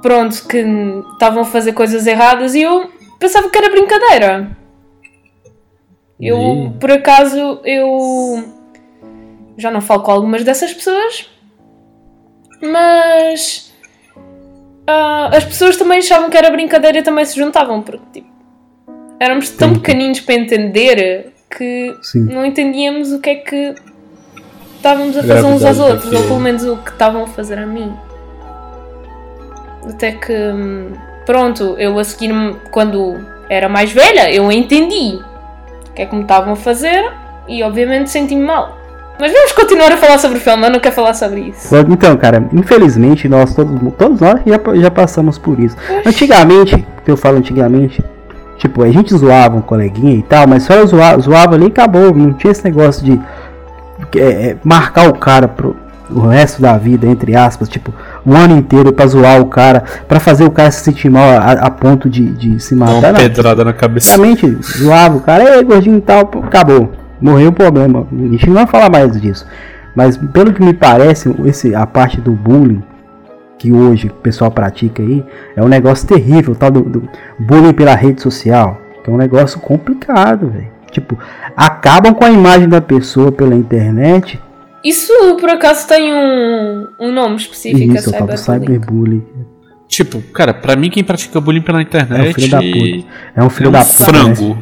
pronto, que estavam a fazer coisas erradas e eu pensava que era brincadeira. Eu, por acaso, eu já não falo com algumas dessas pessoas, mas ah, as pessoas também achavam que era brincadeira e também se juntavam, porque tipo, éramos tão Sim. pequeninos para entender que Sim. não entendíamos o que é que estávamos a fazer uns aos outros, ou pelo menos o que estavam a fazer a mim. Até que, hum, pronto, eu a seguir, quando era mais velha, eu entendi o que é que me estavam a fazer e obviamente senti-me mal. Mas vamos continuar a falar sobre o filme, eu não quero falar sobre isso. Então, cara, infelizmente nós todos, todos nós já, já passamos por isso. Antigamente, que eu falo antigamente, tipo, a gente zoava um coleguinha e tal, mas só zoava, zoava ali e acabou. Não tinha esse negócio de é, é, marcar o cara pro o resto da vida, entre aspas, tipo, um ano inteiro pra zoar o cara, pra fazer o cara se sentir mal a, a ponto de, de se matar. uma pedrada na cabeça. Basicamente, zoava o cara, ei, gordinho e tal, pô, acabou. Morreu o problema. A gente não vai falar mais disso. Mas pelo que me parece, esse, a parte do bullying que hoje o pessoal pratica aí é um negócio terrível, tal do, do bullying pela rede social. Que é um negócio complicado, velho. Tipo, acabam com a imagem da pessoa pela internet. Isso por acaso tem um, um nome específico, é isso, o tal do cyberbullying. cyberbullying. Tipo, cara, pra mim quem pratica bullying pela internet É um filho da puta. É um é filho um da puta. né? frango.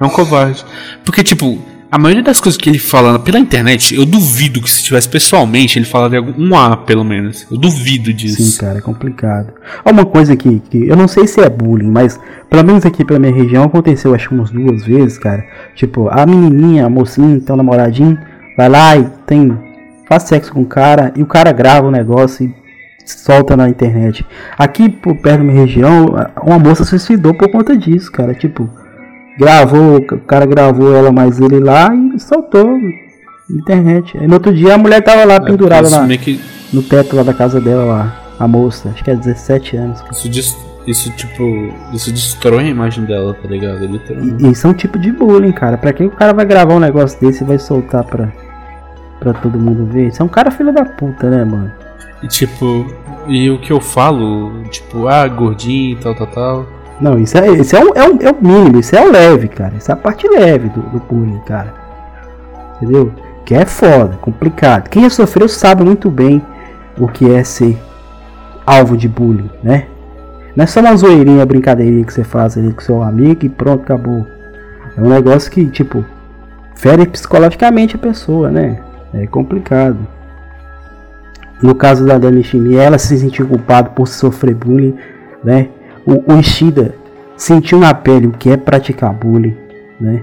É um covarde. Porque, tipo, a maioria das coisas que ele fala pela internet, eu duvido que se tivesse pessoalmente, ele falaria um A, pelo menos. Eu duvido disso. Sim, cara, é complicado. Uma coisa aqui, que eu não sei se é bullying, mas pelo menos aqui pela minha região aconteceu acho que umas duas vezes, cara. Tipo, a menininha, a mocinha, então namoradinho, vai lá e tem. faz sexo com o cara e o cara grava o negócio e solta na internet. Aqui por perto da minha região, uma moça se suicidou por conta disso, cara. Tipo, gravou, o cara gravou ela mais ele lá e soltou na internet. Aí no outro dia a mulher tava lá É, pendurada na, meio que- no teto lá da casa dela lá. A moça, acho que é 17 anos. cara. Isso, isso, tipo, isso destrói a imagem dela, tá ligado? Literalmente. E isso é um tipo de bullying, cara. Pra que o cara vai gravar um negócio desse e vai soltar pra, pra todo mundo ver? Isso é um cara filho da puta, né, mano? E tipo, e o que eu falo, tipo, ah, gordinho e tal, tal, tal. Não, isso é, isso é, um, é, um, é o mínimo, isso é o leve, cara. Isso é a parte leve do, do bullying, cara. Entendeu? Que é foda, complicado. Quem já sofreu sabe muito bem o que é ser alvo de bullying, né? Não é só uma zoeirinha, brincadeirinha que você faz ali com seu amigo e pronto, acabou. É um negócio que, tipo, fere psicologicamente a pessoa, né? É complicado. No caso da Dani Shimi, ela se sentiu culpada por sofrer bullying, né? O, o Ishida sentiu na pele o que é praticar bullying, né?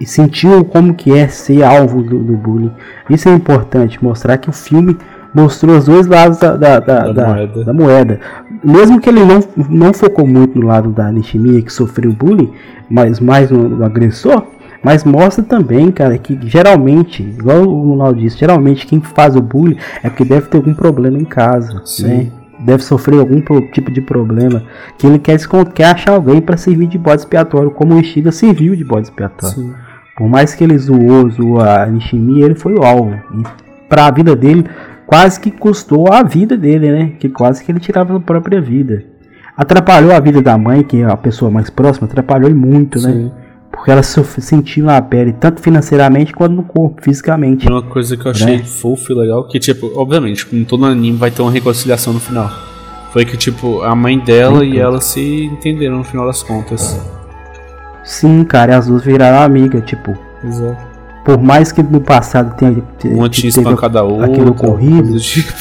E sentiu como que é ser alvo do, do bullying. Isso é importante, mostrar que o filme mostrou os dois lados da, da, da, Da da- moeda. da moeda. Mesmo que ele não, não focou muito no lado da Nishimiya que sofreu bullying, mas mais no, no agressor, mas mostra também, cara, que geralmente, igual o Ronaldo disse, geralmente quem faz o bullying é porque deve ter algum problema em casa, Sim. né? Deve sofrer algum tipo de problema que ele quer, quer achar alguém para servir de bode expiatório, como o Ishida serviu de bode expiatório. Sim. Por mais que ele zoou, zoou a Nishimi, ele foi o alvo. E pra vida dele, quase que custou a vida dele, né? Que quase que ele tirava a própria vida. Atrapalhou a vida da mãe, que é a pessoa mais próxima, atrapalhou e muito, né? Porque ela sentiu na pele, tanto financeiramente quanto no corpo, fisicamente. Uma coisa que eu achei Né? fofo e legal, que tipo, obviamente, como todo anime vai ter uma reconciliação no final. Foi que, tipo, a mãe dela Sim, e ela se entenderam no final das contas. Sim, cara, e as duas viraram amiga, tipo. Exato. Por mais que no passado tenha, te- Uma tinha espancado a outra. aquele ocorrido, tipo.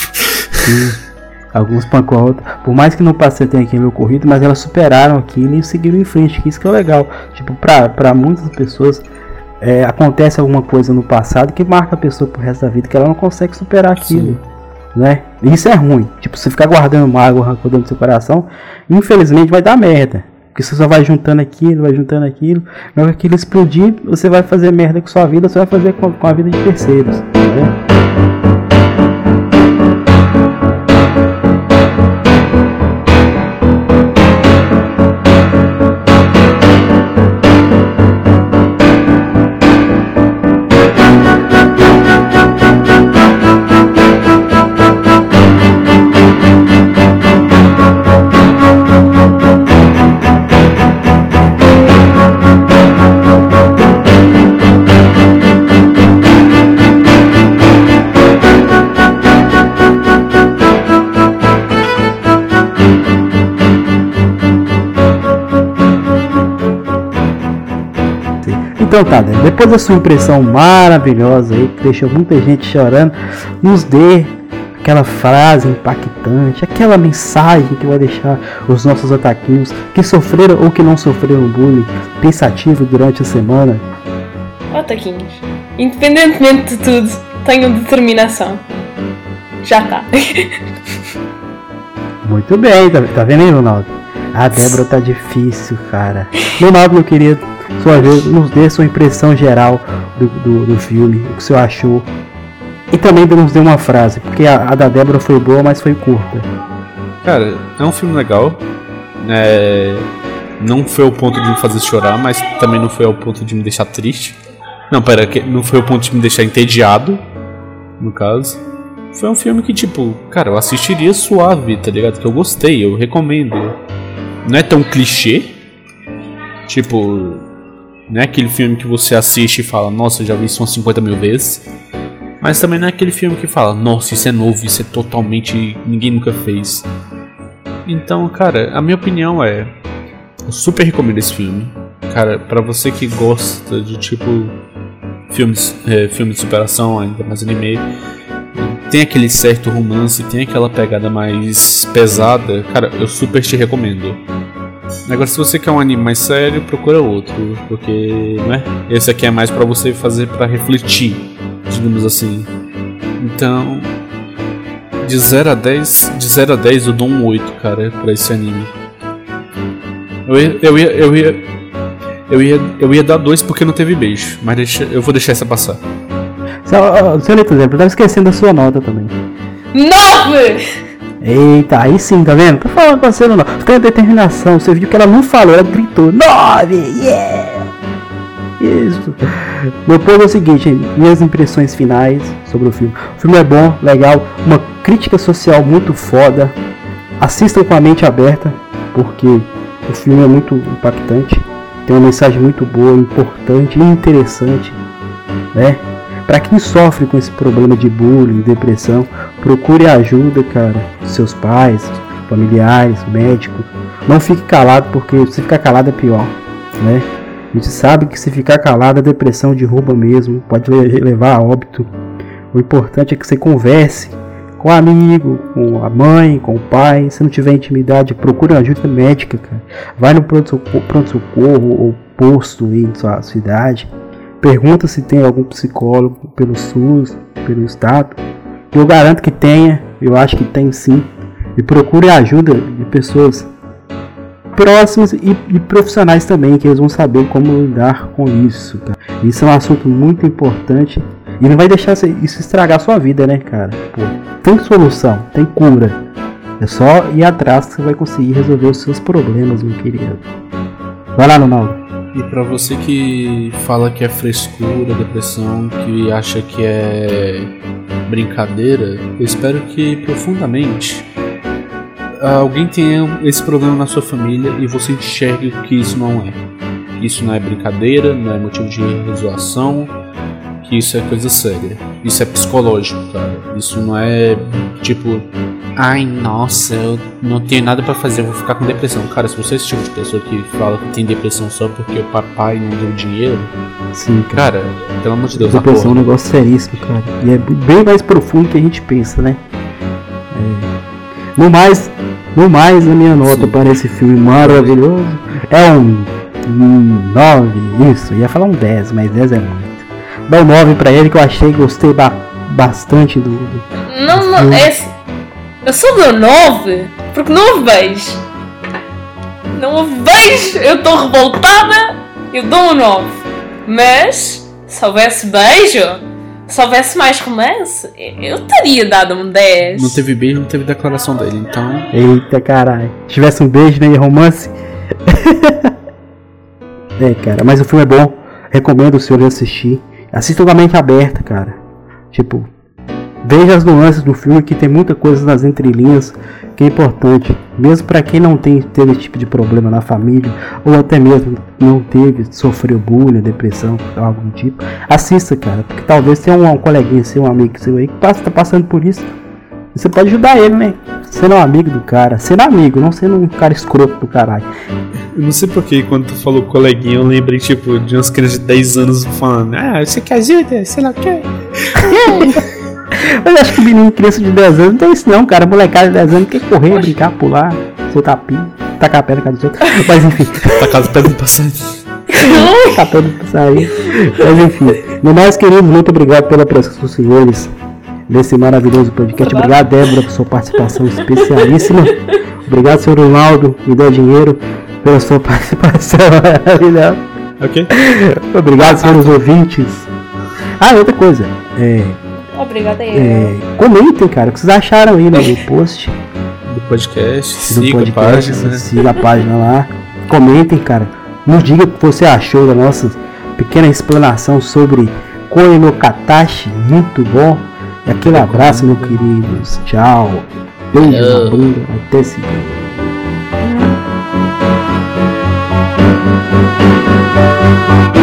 Sim. Alguns pancou a outra. Por mais que no passado tenha aquele ocorrido, mas elas superaram aquilo e seguiram em frente. Que isso que é legal. Tipo, pra, pra muitas pessoas, é, acontece alguma coisa no passado que marca a pessoa pro resto da vida, que ela não consegue superar aquilo. Sim. Né? Isso é ruim. Tipo, você ficar guardando mágoa, rancor dentro do seu coração, infelizmente vai dar merda. Porque você só vai juntando aquilo, vai juntando aquilo. Na hora que aquilo explodir, você vai fazer merda com sua vida, você vai fazer com, com a vida de terceiros. Né? Então tá, né? depois da sua impressão maravilhosa aí, que deixou muita gente chorando, nos dê aquela frase impactante, aquela mensagem que vai deixar os nossos ataquinhos que sofreram ou que não sofreram bullying pensativo durante a semana. Ó, Taquinhos. Independentemente de tudo, tenham determinação. Já tá. Muito bem, tá, tá vendo aí, Ronaldo? A Débora tá difícil, cara. Ronaldo, meu querido, sua vez, nos dê sua impressão geral do, do, do filme, o que você achou. E também nos dê uma frase, porque a, a da Débora foi boa, mas foi curta. Cara, é um filme legal. É, Não foi ao ponto de me fazer chorar, mas também não foi ao ponto de me deixar triste. Não, pera, não foi ao ponto de me deixar entediado, no caso. Foi um filme que, tipo, cara, eu assistiria suave, tá ligado? Que eu gostei, eu recomendo. Não é tão clichê. Tipo, não é aquele filme que você assiste e fala, nossa, já vi isso umas 50 mil vezes. Mas também não é aquele filme que fala, nossa, isso é novo, isso é totalmente. ninguém nunca fez. Então, cara, a minha opinião é. Eu super recomendo esse filme. Cara, pra você que gosta de tipo. Filmes, é, filme de superação, ainda mais anime. Tem aquele certo romance, tem aquela pegada mais pesada. Cara, eu super te recomendo. Agora, se você quer um anime mais sério, procura outro. Porque, né? Esse aqui é mais pra você fazer pra refletir, digamos assim. Então, de 0 a 10, de 0 a 10 eu dou um 8, cara, pra esse anime. Eu ia, eu ia, eu ia, eu ia, eu ia dar 2 porque não teve beijo, mas deixa, eu vou deixar essa passar. Só, ó, Senhorita exemplo, eu tava esquecendo da sua nota também. Nove! Eita, aí sim, tá vendo? Tô falando com você, não. Tem determinação. Você viu que ela não falou, ela gritou: Nove! Yeah! Isso. Meu ponto é o seguinte: minhas impressões finais sobre o filme. O filme é bom, legal, uma crítica social muito foda. Assistam com a mente aberta, porque o filme é muito impactante. Tem uma mensagem muito boa, importante e interessante, né? Para quem sofre com esse problema de bullying, depressão, procure ajuda, cara. Seus pais, familiares, médicos. Não fique calado, porque se ficar calado é pior, né? A gente sabe que se ficar calado a depressão derruba mesmo, pode le- levar a óbito. O importante é que você converse com o amigo, com a mãe, com o pai. Se não tiver intimidade, procure ajuda médica, cara. Vai no pronto-socorro ou posto na sua cidade. Pergunta se tem algum psicólogo pelo SUS, pelo Estado. Eu garanto que tenha, eu acho que tem sim. E procure ajuda de pessoas próximas e, e profissionais também, que eles vão saber como lidar com isso. Cara. Isso é um assunto muito importante e não vai deixar isso estragar sua vida, né, cara? Pô, tem solução, tem cura. É só ir atrás que você vai conseguir resolver os seus problemas, meu querido. Vai lá, Ronaldo. E pra você que fala que é frescura, depressão, que acha que é brincadeira, eu espero que profundamente alguém tenha esse problema na sua família e você enxergue que isso não é. Isso não é brincadeira, não é motivo de zoação, que isso é coisa séria. Isso é psicológico, cara. Isso não é tipo, ai nossa, eu não tenho nada pra fazer, eu vou ficar com depressão. Cara, se você é esse tipo de pessoa que fala que tem depressão só porque o papai não deu dinheiro, Sim, cara. cara, pelo amor de Deus, Depressão é um negócio seríssimo, cara. E é bem mais profundo que a gente pensa, né? É. No mais, no mais, a minha nota Sim. para esse filme maravilhoso é um um 9, isso, ia falar um 10, mas 10 é muito. Dá um 9 pra ele que eu achei, gostei ba bastante do. do Não, não, é assim. Eu só dou 9 porque não houve beijo. Não houve beijo, eu estou revoltada, eu dou um 9. Mas, se houvesse beijo, se houvesse mais romance, eu teria dado um 10. Não teve beijo, não teve declaração dele, então. Eita caralho. Se tivesse um beijo, né? e Romance. é, cara, mas o filme é bom. Recomendo o senhor assistir. Assista com a mente aberta, cara. Tipo, veja as nuances do filme que tem muita coisa nas entrelinhas que é importante. Mesmo para quem não tem, teve esse tipo de problema na família, ou até mesmo não teve, sofreu bullying, depressão, algo do tipo. Assista, cara. Porque talvez tenha um, um coleguinha seu, um amigo seu aí que passa, tá passando por isso. E Você pode ajudar ele, né? Sendo um amigo do cara. Sendo amigo, não sendo um cara escroto do caralho. Eu não sei porque quando tu falou coleguinha, eu lembrei, tipo, de umas crianças de 10 anos falando, ah, você quer ajuda? Sei lá o quê. Mas acho que menino criança de 10 anos não tem isso não, cara. Molecada de 10 anos quer correr, brincar, pular, soltar pino, tacar a pedra na cara dos outros. Mas enfim, Tá casa pedra no passarinho. tacar pedra pra sair. Mas enfim, meu mais querido, muito obrigado pela presença dos senhores nesse maravilhoso podcast. Obrigado, Débora, por sua participação especialíssima. Obrigado, senhor Ronaldo, me deu dinheiro pela sua participação maravilhosa. Ok? Obrigado, senhores ouvintes. Ah, outra coisa. É, Obrigada aí. É, comentem, cara, o que vocês acharam aí no post. Do podcast, do siga podcast, a página. Né? né? Siga a página lá. Comentem, cara. Nos diga o que você achou da nossa pequena explanação sobre Koe Katashi. Muito bom. E aquele abraço, meus queridos. Tchau. Beijo na bunda. Até seguinte. Thank hum. you.